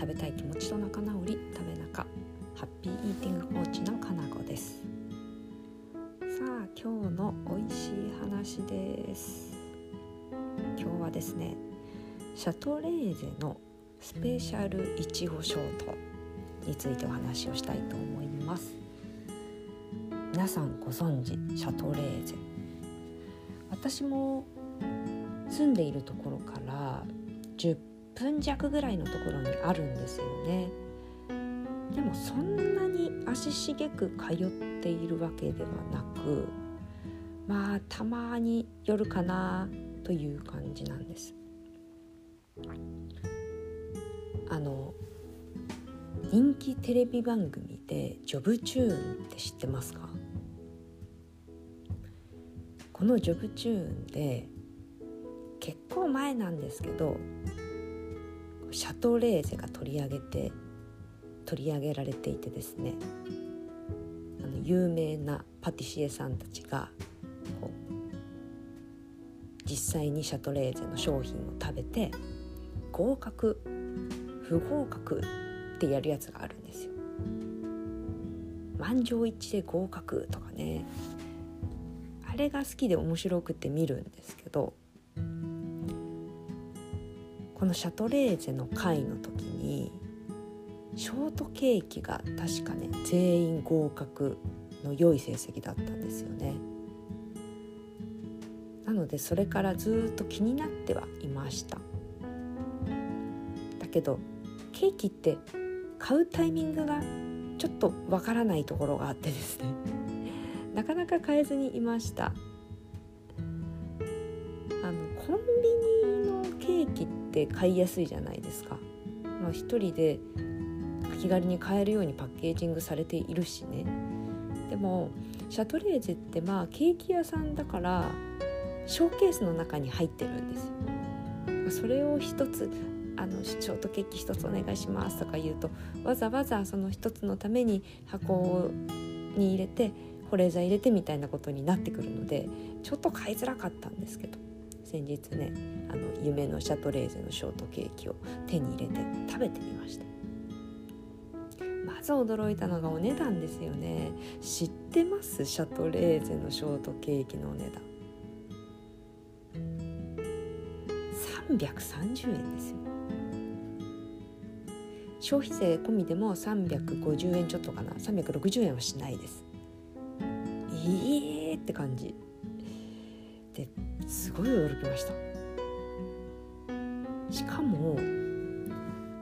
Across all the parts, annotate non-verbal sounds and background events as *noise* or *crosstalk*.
食べたい気持ちと仲直り食べ中ハッピーイーティングコーチのかなこです。さあ今日の美味しい話です。今日はですねシャトレーゼのスペシャルいちごショートについてお話をしたいと思います。皆さんご存知シャトレーゼ。私も住んでいるところから10分弱ぐらいのところにあるんですよね。でもそんなに足しげく通っているわけではなくまあたまに夜かなという感じなんです。あの人気テレビ番組で「ジョブチューン」って知ってますか？この「ジョブチューン」で結構前なんですけどシャトレーゼが取り上げて取り上げられていてですねあの有名なパティシエさんたちが実際にシャトレーゼの商品を食べて合格不合格ってやるやつがあるんですよ。満場一致で合格とかねあれが好きで面白くて見るんですけどこのシャトレーゼの会の時にショートケーキが確かね全員合格の良い成績だったんですよね。なのでそれからずっと気になってはいました。だけどケーキって買うタイミングがちょっとわからないところがあってですね *laughs* なかなか買えずにいました。あのコンビニのケーキって買いやすいじゃないですか。まあ、一人で気軽に買えるようにパッケージングされているしね。でもシャトレーゼってまあケーキ屋さんだからショーケースの中に入ってるんですよ。それを一つあのショートケーキ一つお願いしますとか言うとわざわざその一つのために箱に入れて保冷剤入れてみたいなことになってくるのでちょっと買いづらかったんですけど。先日ねあの夢のシャトレーゼのショートケーキを手に入れて食べてみました。まず驚いたのがお値段ですよね。知ってます？シャトレーゼのショートケーキのお値段。330円ですよ。消費税込みでも350円ちょっとかな。360円はしないです。ええ、って感じ。ですごい驚きました。しかも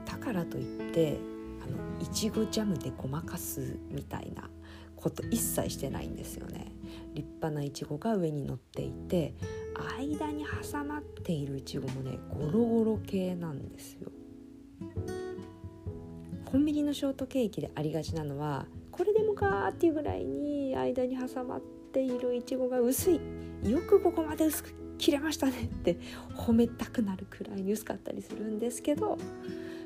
だからといってあのいちごジャムでごまかすみたいなこと一切してないんですよね。立派ないちごが上に乗っていて間に挟まっているいちごもねゴロゴロ系なんですよ。コンビニのショートケーキでありがちなのはこれでもかっていうぐらいに間に挟まっているいちごが薄いよくここまで薄く切れましたねって褒めたくなるくらいに薄かったりするんですけど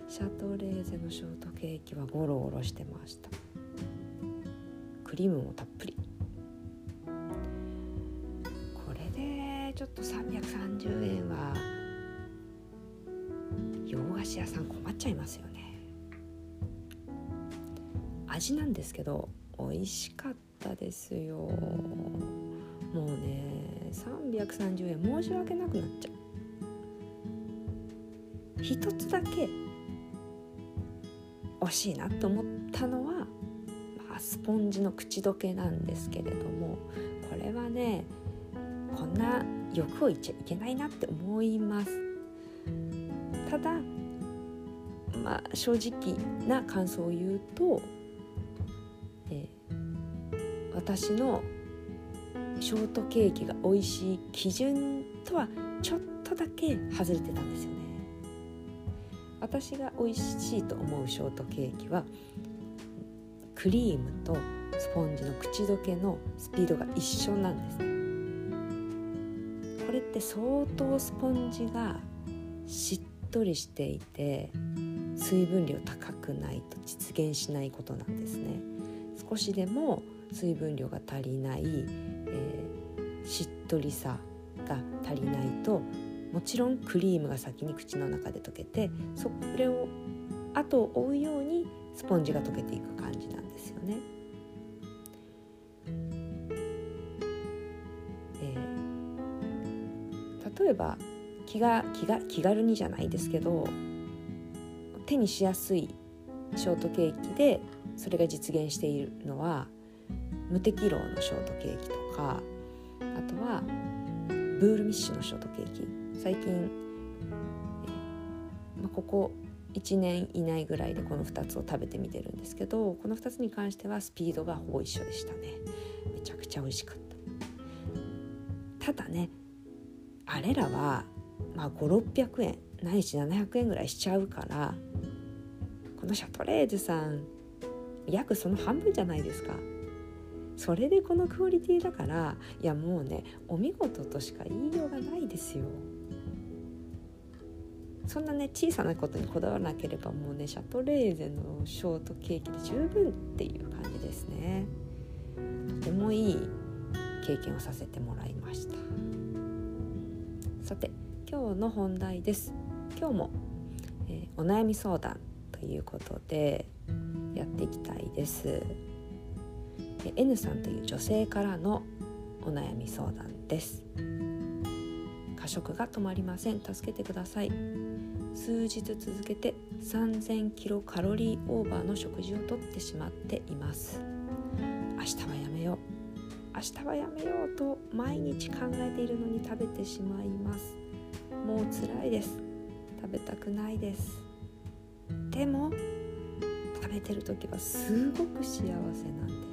シャトレーゼのショートケーキはゴロゴロしてました。クリームもたっぷり。これでちょっと330円は洋菓子屋さん困っちゃいますよね。味なんですけど美味しかったですよ。もうね330円申し訳なくなっちゃう。一つだけ惜しいなと思ったのは、まあ、スポンジの口どけなんですけれどもこれはねこんな欲を言っちゃいけないなって思います。ただまあ正直な感想を言うと、えー、私のショートケーキが美味しい基準とはちょっとだけ外れてたんですよね。私が美味しいと思うショートケーキはクリームとスポンジの口どけのスピードが一緒なんですこれって相当スポンジがしっとりしていて水分量高くないと実現しないことなんですね。少しでも水分量が足りない、しっとりさが足りないともちろんクリームが先に口の中で溶けてそれを後を追うようにスポンジが溶けていく感じなんですよね。えー、例えば気が気が気軽にじゃないですけど手にしやすいショートケーキでそれが実現しているのは無適量のショートケーキとかあとはブールミッシュのショートケーキ。最近、まあ、ここ1年以内ぐらいでこの2つを食べてみてるんですけどこの2つに関してはスピードがほぼ一緒でしたね。めちゃくちゃ美味しかった。ただねあれらはまあ5600円ないし700円ぐらいしちゃうからこのシャトレーゼさん約その半分じゃないですか。それでこのクオリティだからいやもうねお見事としか言いようがないですよ。そんなね小さなことにこだわらなければもうねシャトレーゼのショートケーキで十分っていう感じですね。とてもいい経験をさせてもらいました。さて今日の本題です。今日も、えー、お悩み相談ということでやっていきたいです。N さんという女性からのお悩み相談です。過食が止まりません。助けてください。数日続けて3000キロカロリーオーバーの食事をとってしまっています。明日はやめよう。明日はやめようと毎日考えているのに食べてしまいます。もう辛いです。食べたくないです。でも食べてる時はすごく幸せなんです。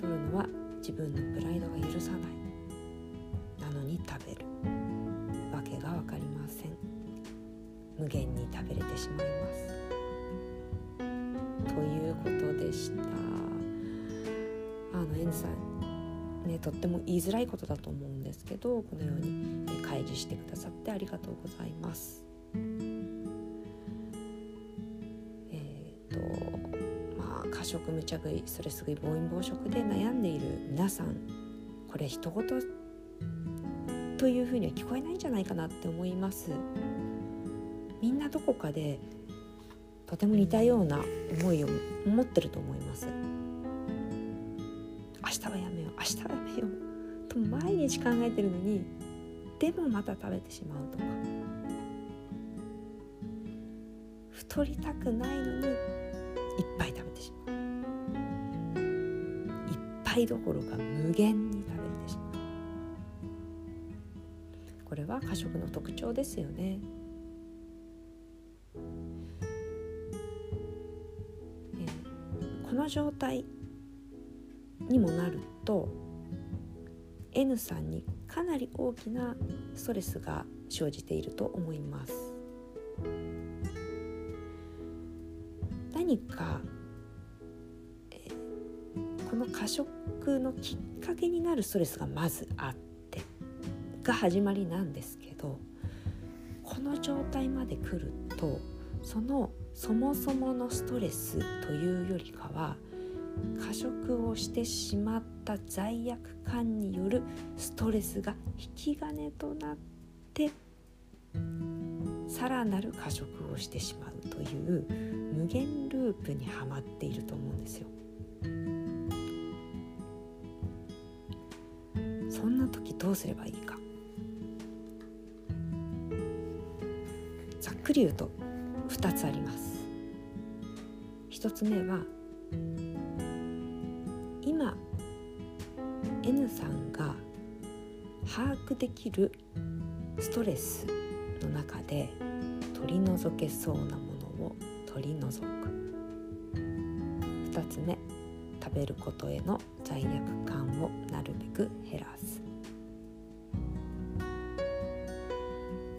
太るのは自分のプライドが許さない。なのに食べる。わけが分かりません。無限に食べれてしまいます。ということでした。あの N さんねとっても言いづらいことだと思うんですけどこのように開示してくださってありがとうございます。食無茶食いストレス食い暴飲暴食で悩んでいる皆さん。これ人事というふうには聞こえないんじゃないかなって思います。みんなどこかでとても似たような思いを持ってると思います。明日はやめよう明日はやめようと毎日考えてるのにでもまた食べてしまうとか。太りたくないのにいっぱい食べてしまう。杯どころか無限に食べれてしまう。これは過食の特徴ですよねこの状態にもなると N さんにかなり大きなストレスが生じていると思います。何かの過食のきっかけになるストレスがまずあってが始まりなんですけどこの状態まで来るとそのそもそものストレスというよりかは過食をしてしまった罪悪感によるストレスが引き金となってさらなる過食をしてしまうという無限ループにはまっていると思うんですよ。どうすればいいか。ざっくり言うと2つあります。1つ目は今 N さんが把握できるストレスの中で取り除けそうなものを取り除く。2つ目食べることへの罪悪感をなるべく減らす。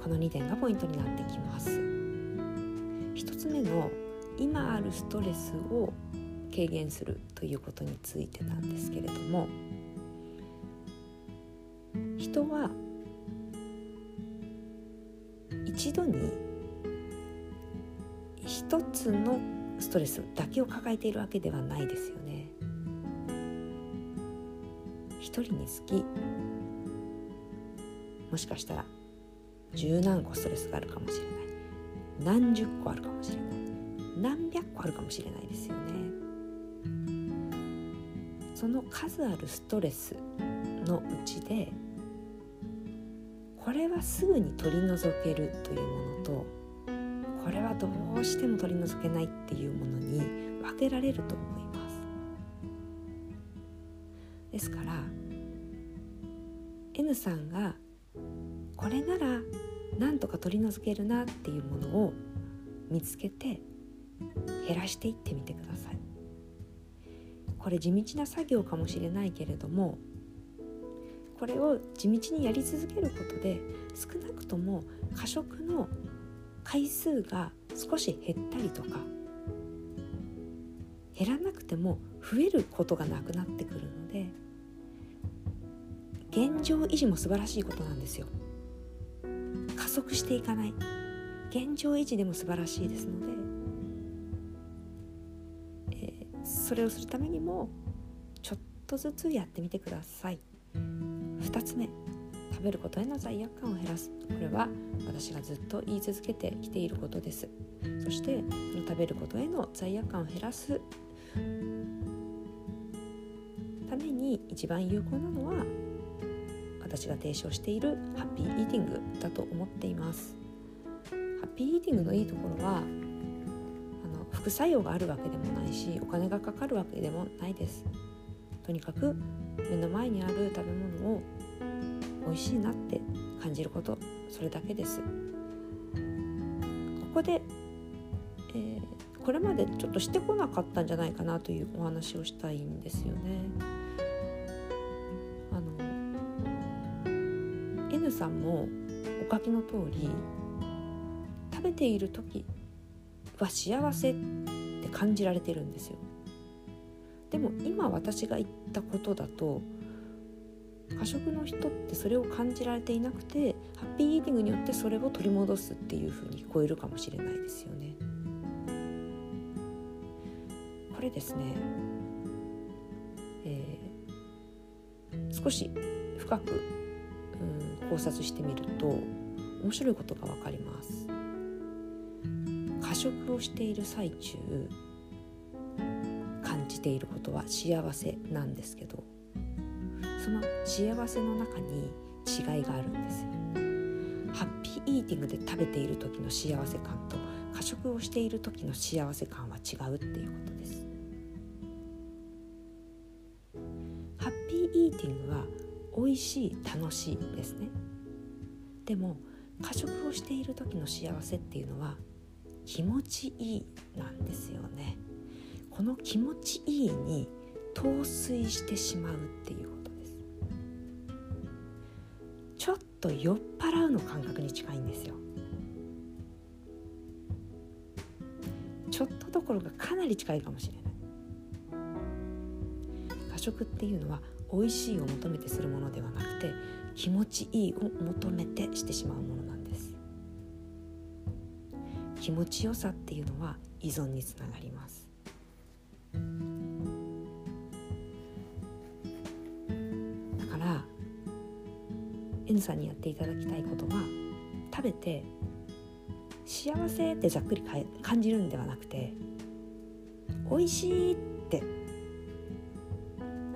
この2点がポイントになってきます1つ目の今あるストレスを軽減するということについてなんですけれども人は一度に一つのストレスだけを抱えているわけではないですよね。1人につきもしかしたら十何個ストレスがあるかもしれない。何十個あるかもしれない。何百個あるかもしれないですよね。その数あるストレスのうちでこれはすぐに取り除けるというものとこれはどうしても取り除けないっていうものに分けられると思います。ですから N さんがこれならなんとか取り除けるなっていうものを見つけて減らしていってみてください。これ地道な作業かもしれないけれどもこれを地道にやり続けることで少なくとも過食の回数が少し減ったりとか減らなくても増えることがなくなってくるので現状維持も素晴らしいことなんですよ。速していかない。現状維持でも素晴らしいですので、えー、それをするためにもちょっとずつやってみてください。2つ目食べることへの罪悪感を減らす。これは私がずっと言い続けてきていることです。そして食べることへの罪悪感を減らす。ために一番有効なのは私が提唱しているハッピーイーティングだと思っています。ハッピーイーティングのいいところはあの副作用があるわけでもないしお金がかかるわけでもないです。とにかく目の前にある食べ物を美味しいなって感じることそれだけです。ここで、えー、これまでちょっとしてこなかったんじゃないかなというお話をしたいんですよね。さんもお書きの通り食べている時は幸せって感じられてるんですよ。でも今私が言ったことだと過食の人ってそれを感じられていなくてハッピーイーティングによってそれを取り戻すっていうふうに聞こえるかもしれないですよね。これですね、えー、少し深く考察してみると面白いことが分かります。過食をしている最中感じていることは幸せなんですけどその幸せの中に違いがあるんですよ。ハッピーイーティングで食べている時の幸せ感と過食をしている時の幸せ感は違うっていうことです。ハッピーイーティングは美味しい楽しいですね。でも過食をしている時の幸せっていうのは気持ちいいなんですよね。この気持ちいいに陶酔してしまうっていうことです。ちょっと酔っ払うの感覚に近いんですよ。ちょっとどころかかなり近いかもしれない。過食っていうのは美味しいを求めてするものではなくて気持ちいいを求めてしてしまうものなんです。気持ちよさっていうのは依存につながります。だから N さんにやっていただきたいことは食べて幸せってざっくり感じるんではなくて美味しいって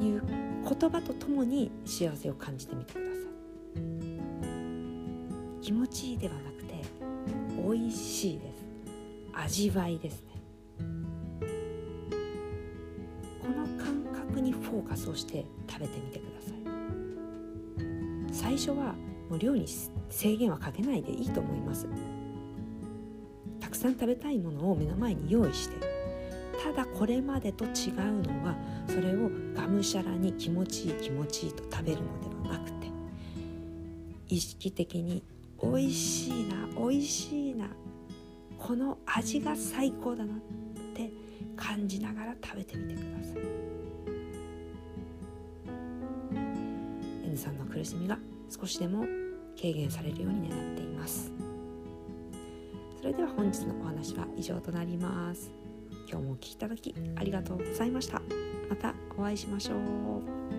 いう言葉とともに幸せを感じてみてください。気持ちいいではなくて美味しいです。味わいですね。この感覚にフォーカスをして食べてみてください。最初はもう量に制限はかけないでいいと思います。たくさん食べたいものを目の前に用意してただこれまでと違うのはそれをがむしゃらに気持ちいい気持ちいいと食べるのではなくて意識的に美味しいな美味しいなこの味が最高だなって感じながら食べてみてください。N さんの苦しみが少しでも軽減されるように願っています。それでは本日のお話は以上となります。今日もお聴きいただきありがとうございました。またお会いしましょう。